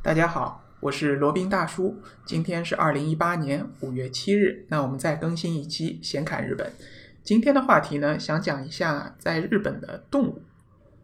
大家好，我是罗宾大叔。今天是二零一八年五月七日，那我们再更新一期闲侃日本。今天的话题呢，想讲一下在日本的动物。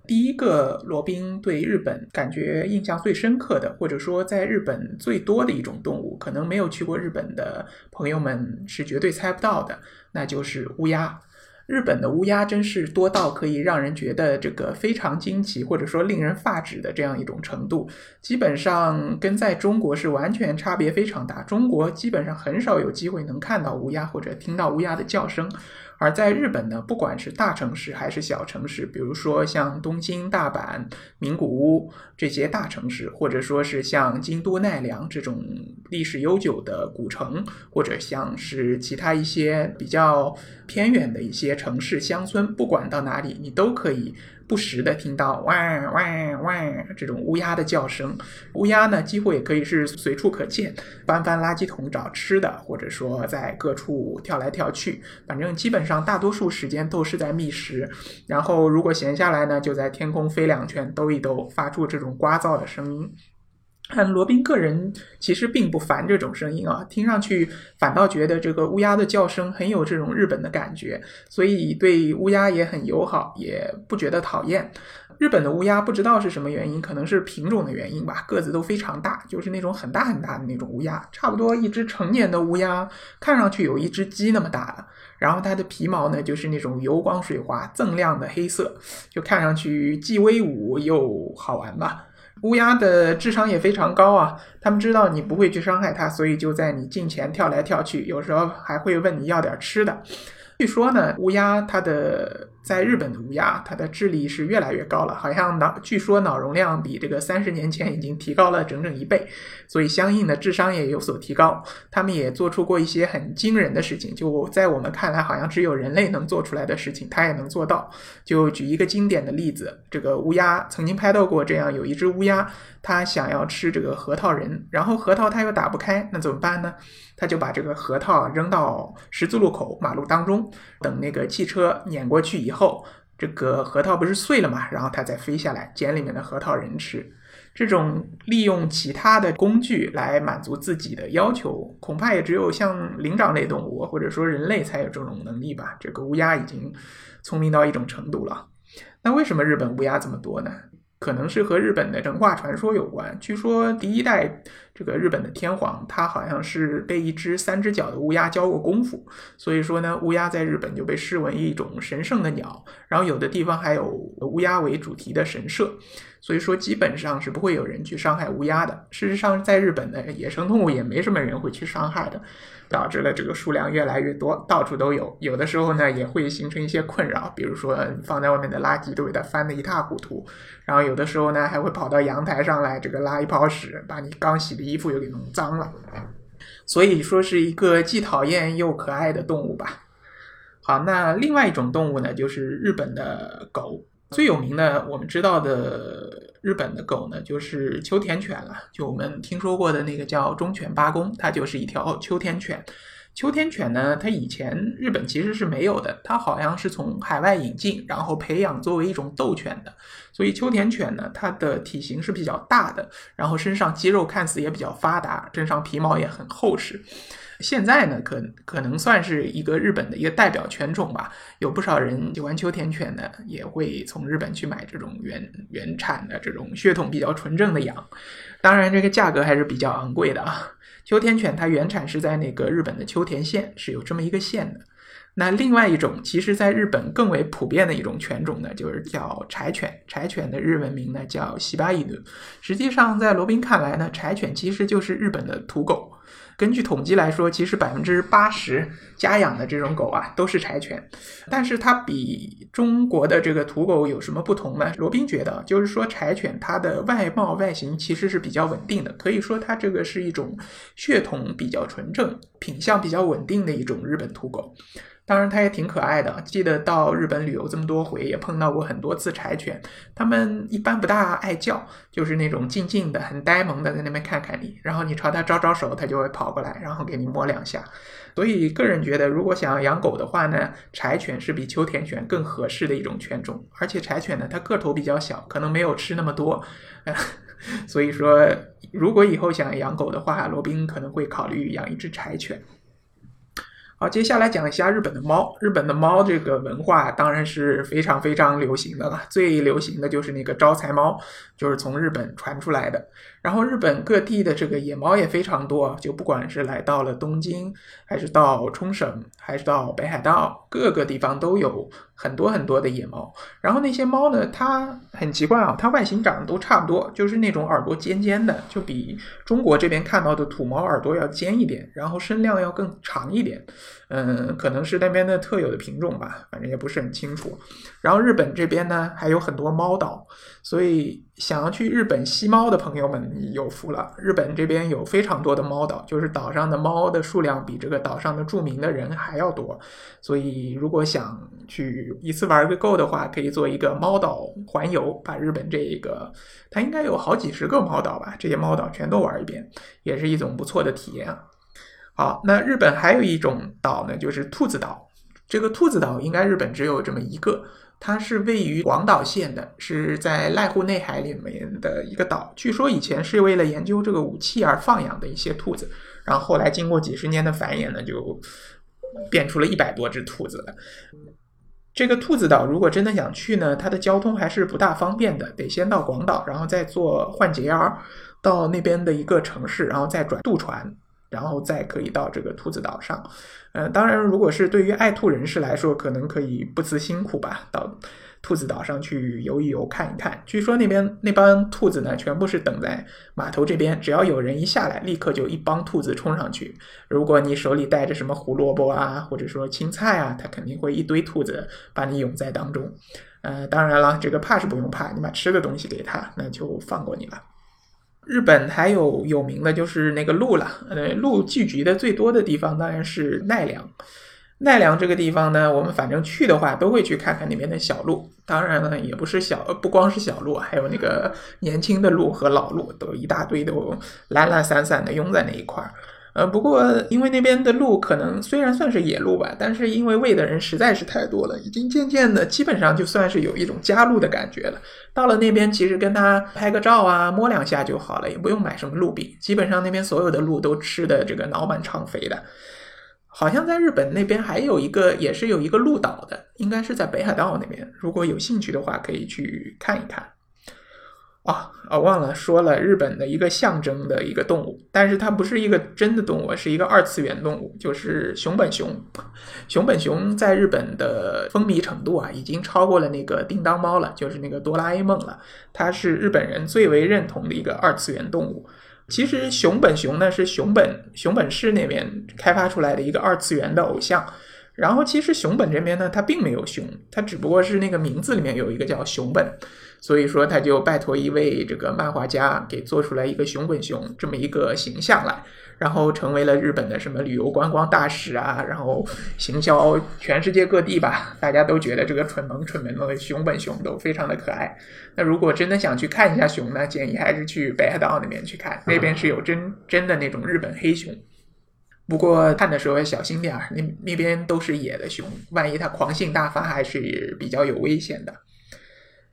第一个，罗宾对日本感觉印象最深刻的，或者说在日本最多的一种动物，可能没有去过日本的朋友们是绝对猜不到的，那就是乌鸦。日本的乌鸦真是多到可以让人觉得这个非常惊奇，或者说令人发指的这样一种程度，基本上跟在中国是完全差别非常大。中国基本上很少有机会能看到乌鸦或者听到乌鸦的叫声。而在日本呢，不管是大城市还是小城市，比如说像东京、大阪、名古屋这些大城市，或者说是像京都、奈良这种历史悠久的古城，或者像是其他一些比较偏远的一些城市乡村，不管到哪里，你都可以。不时的听到哇哇哇这种乌鸦的叫声，乌鸦呢几乎也可以是随处可见，翻翻垃圾桶找吃的，或者说在各处跳来跳去，反正基本上大多数时间都是在觅食。然后如果闲下来呢，就在天空飞两圈，兜一兜，发出这种聒噪的声音。但罗宾个人其实并不烦这种声音啊，听上去反倒觉得这个乌鸦的叫声很有这种日本的感觉，所以对乌鸦也很友好，也不觉得讨厌。日本的乌鸦不知道是什么原因，可能是品种的原因吧，个子都非常大，就是那种很大很大的那种乌鸦，差不多一只成年的乌鸦看上去有一只鸡那么大了，然后它的皮毛呢就是那种油光水滑、锃亮的黑色，就看上去既威武又好玩吧。乌鸦的智商也非常高啊，它们知道你不会去伤害它，所以就在你近前跳来跳去，有时候还会问你要点吃的。据说呢，乌鸦它的。在日本的乌鸦，它的智力是越来越高了，好像脑据说脑容量比这个三十年前已经提高了整整一倍，所以相应的智商也有所提高。他们也做出过一些很惊人的事情，就在我们看来好像只有人类能做出来的事情，它也能做到。就举一个经典的例子，这个乌鸦曾经拍到过这样，有一只乌鸦，它想要吃这个核桃仁，然后核桃它又打不开，那怎么办呢？它就把这个核桃扔到十字路口马路当中，等那个汽车碾过去以后。后这个核桃不是碎了嘛，然后它再飞下来捡里面的核桃仁吃。这种利用其他的工具来满足自己的要求，恐怕也只有像灵长类动物或者说人类才有这种能力吧。这个乌鸦已经聪明到一种程度了。那为什么日本乌鸦这么多呢？可能是和日本的神话传说有关。据说第一代这个日本的天皇，他好像是被一只三只脚的乌鸦教过功夫，所以说呢，乌鸦在日本就被视为一种神圣的鸟。然后有的地方还有乌鸦为主题的神社。所以说，基本上是不会有人去伤害乌鸦的。事实上，在日本的野生动物也没什么人会去伤害的，导致了这个数量越来越多，到处都有。有的时候呢，也会形成一些困扰，比如说放在外面的垃圾都给它翻得一塌糊涂。然后有的时候呢，还会跑到阳台上来，这个拉一泡屎，把你刚洗的衣服又给弄脏了。所以说，是一个既讨厌又可爱的动物吧。好，那另外一种动物呢，就是日本的狗。最有名的，我们知道的日本的狗呢，就是秋田犬了。就我们听说过的那个叫忠犬八公，它就是一条秋田犬。秋田犬呢，它以前日本其实是没有的，它好像是从海外引进，然后培养作为一种斗犬的。所以秋田犬呢，它的体型是比较大的，然后身上肌肉看似也比较发达，身上皮毛也很厚实。现在呢，可可能算是一个日本的一个代表犬种吧。有不少人喜欢秋田犬的，也会从日本去买这种原原产的这种血统比较纯正的羊。当然，这个价格还是比较昂贵的啊。秋田犬它原产是在那个日本的秋田县，是有这么一个县的。那另外一种，其实在日本更为普遍的一种犬种呢，就是叫柴犬。柴犬的日文名呢叫西巴伊努。实际上，在罗宾看来呢，柴犬其实就是日本的土狗。根据统计来说，其实百分之八十家养的这种狗啊都是柴犬，但是它比中国的这个土狗有什么不同呢？罗宾觉得，就是说柴犬它的外貌外形其实是比较稳定的，可以说它这个是一种血统比较纯正、品相比较稳定的一种日本土狗。当然，它也挺可爱的。记得到日本旅游这么多回，也碰到过很多次柴犬。它们一般不大爱叫，就是那种静静的、很呆萌的在那边看看你，然后你朝它招招手，它就会跑过来，然后给你摸两下。所以，个人觉得，如果想要养狗的话呢，柴犬是比秋田犬更合适的一种犬种。而且柴犬呢，它个头比较小，可能没有吃那么多，所以说如果以后想养狗的话，罗宾可能会考虑养一只柴犬。好，接下来讲一下日本的猫。日本的猫这个文化当然是非常非常流行的了，最流行的就是那个招财猫，就是从日本传出来的。然后日本各地的这个野猫也非常多，就不管是来到了东京，还是到冲绳，还是到北海道，各个地方都有很多很多的野猫。然后那些猫呢，它很奇怪啊，它外形长得都差不多，就是那种耳朵尖尖的，就比中国这边看到的土猫耳朵要尖一点，然后身量要更长一点。嗯，可能是那边的特有的品种吧，反正也不是很清楚。然后日本这边呢，还有很多猫岛，所以。想要去日本吸猫的朋友们有福了。日本这边有非常多的猫岛，就是岛上的猫的数量比这个岛上的著名的人还要多。所以如果想去一次玩个够的话，可以做一个猫岛环游，把日本这个它应该有好几十个猫岛吧，这些猫岛全都玩一遍，也是一种不错的体验啊。好，那日本还有一种岛呢，就是兔子岛。这个兔子岛应该日本只有这么一个。它是位于广岛县的，是在濑户内海里面的一个岛。据说以前是为了研究这个武器而放养的一些兔子，然后后来经过几十年的繁衍呢，就变出了一百多只兔子了。这个兔子岛如果真的想去呢，它的交通还是不大方便的，得先到广岛，然后再坐换节 R 到那边的一个城市，然后再转渡船。然后再可以到这个兔子岛上，呃，当然，如果是对于爱兔人士来说，可能可以不辞辛苦吧，到兔子岛上去游一游、看一看。据说那边那帮兔子呢，全部是等在码头这边，只要有人一下来，立刻就一帮兔子冲上去。如果你手里带着什么胡萝卜啊，或者说青菜啊，它肯定会一堆兔子把你拥在当中。呃，当然了，这个怕是不用怕，你把吃的东西给它，那就放过你了。日本还有有名的就是那个鹿了，呃，鹿聚集的最多的地方当然是奈良。奈良这个地方呢，我们反正去的话都会去看看那边的小鹿。当然了，也不是小，不光是小鹿，还有那个年轻的鹿和老鹿，都一大堆都懒懒散散的拥在那一块儿。呃，不过因为那边的鹿可能虽然算是野鹿吧，但是因为喂的人实在是太多了，已经渐渐的基本上就算是有一种家鹿的感觉了。到了那边，其实跟它拍个照啊，摸两下就好了，也不用买什么鹿饼。基本上那边所有的鹿都吃的这个脑满肠肥的。好像在日本那边还有一个，也是有一个鹿岛的，应该是在北海道那边。如果有兴趣的话，可以去看一看。啊啊！忘了说了，日本的一个象征的一个动物，但是它不是一个真的动物，是一个二次元动物，就是熊本熊。熊本熊在日本的风靡程度啊，已经超过了那个叮当猫了，就是那个哆啦 A 梦了。它是日本人最为认同的一个二次元动物。其实熊本熊呢，是熊本熊本市那边开发出来的一个二次元的偶像。然后其实熊本这边呢，它并没有熊，它只不过是那个名字里面有一个叫熊本。所以说，他就拜托一位这个漫画家给做出来一个熊本熊这么一个形象来，然后成为了日本的什么旅游观光大使啊，然后行销全世界各地吧。大家都觉得这个蠢萌蠢萌的熊本熊都非常的可爱。那如果真的想去看一下熊呢，建议还是去北海道那边去看，那边是有真真的那种日本黑熊。不过看的时候要小心点儿，那那边都是野的熊，万一它狂性大发，还是比较有危险的。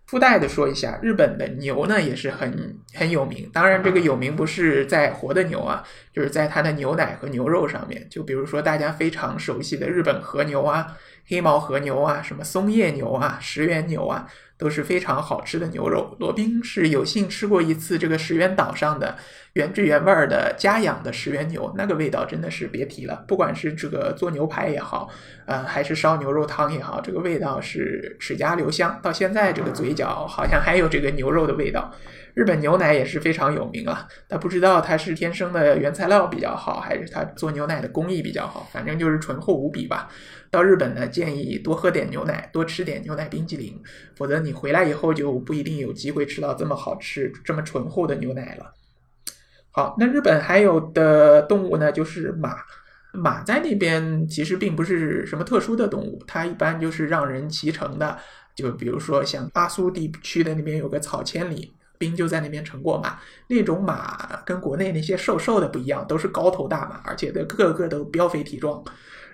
附带的说一下，日本的牛呢也是很很有名。当然，这个有名不是在活的牛啊，就是在它的牛奶和牛肉上面。就比如说大家非常熟悉的日本和牛啊、黑毛和牛啊、什么松叶牛啊、石原牛啊。都是非常好吃的牛肉。罗宾是有幸吃过一次这个石原岛上的原汁原味的家养的石原牛，那个味道真的是别提了。不管是这个做牛排也好，呃，还是烧牛肉汤也好，这个味道是齿颊留香，到现在这个嘴角好像还有这个牛肉的味道。日本牛奶也是非常有名啊，但不知道它是天生的原材料比较好，还是它做牛奶的工艺比较好，反正就是醇厚无比吧。到日本呢，建议多喝点牛奶，多吃点牛奶冰激凌，否则你回来以后就不一定有机会吃到这么好吃、这么醇厚的牛奶了。好，那日本还有的动物呢，就是马。马在那边其实并不是什么特殊的动物，它一般就是让人骑乘的。就比如说像阿苏地区的那边有个草千里，兵就在那边乘过马。那种马跟国内那些瘦瘦的不一样，都是高头大马，而且的个个都膘肥体壮。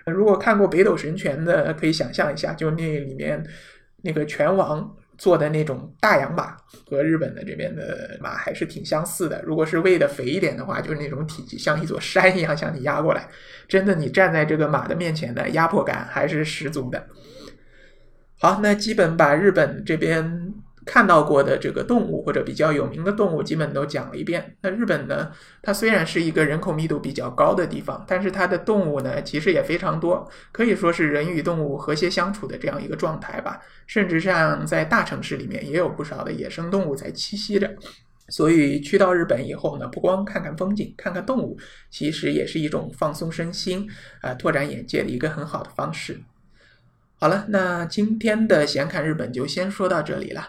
如果看过《北斗神拳》的，可以想象一下，就那里面那个拳王做的那种大洋马和日本的这边的马还是挺相似的。如果是喂的肥一点的话，就是那种体积像一座山一样向你压过来，真的你站在这个马的面前的压迫感还是十足的。好，那基本把日本这边。看到过的这个动物或者比较有名的动物，基本都讲了一遍。那日本呢，它虽然是一个人口密度比较高的地方，但是它的动物呢，其实也非常多，可以说是人与动物和谐相处的这样一个状态吧。甚至像在大城市里面，也有不少的野生动物在栖息着。所以去到日本以后呢，不光看看风景，看看动物，其实也是一种放松身心、啊拓展眼界的一个很好的方式。好了，那今天的闲侃日本就先说到这里了。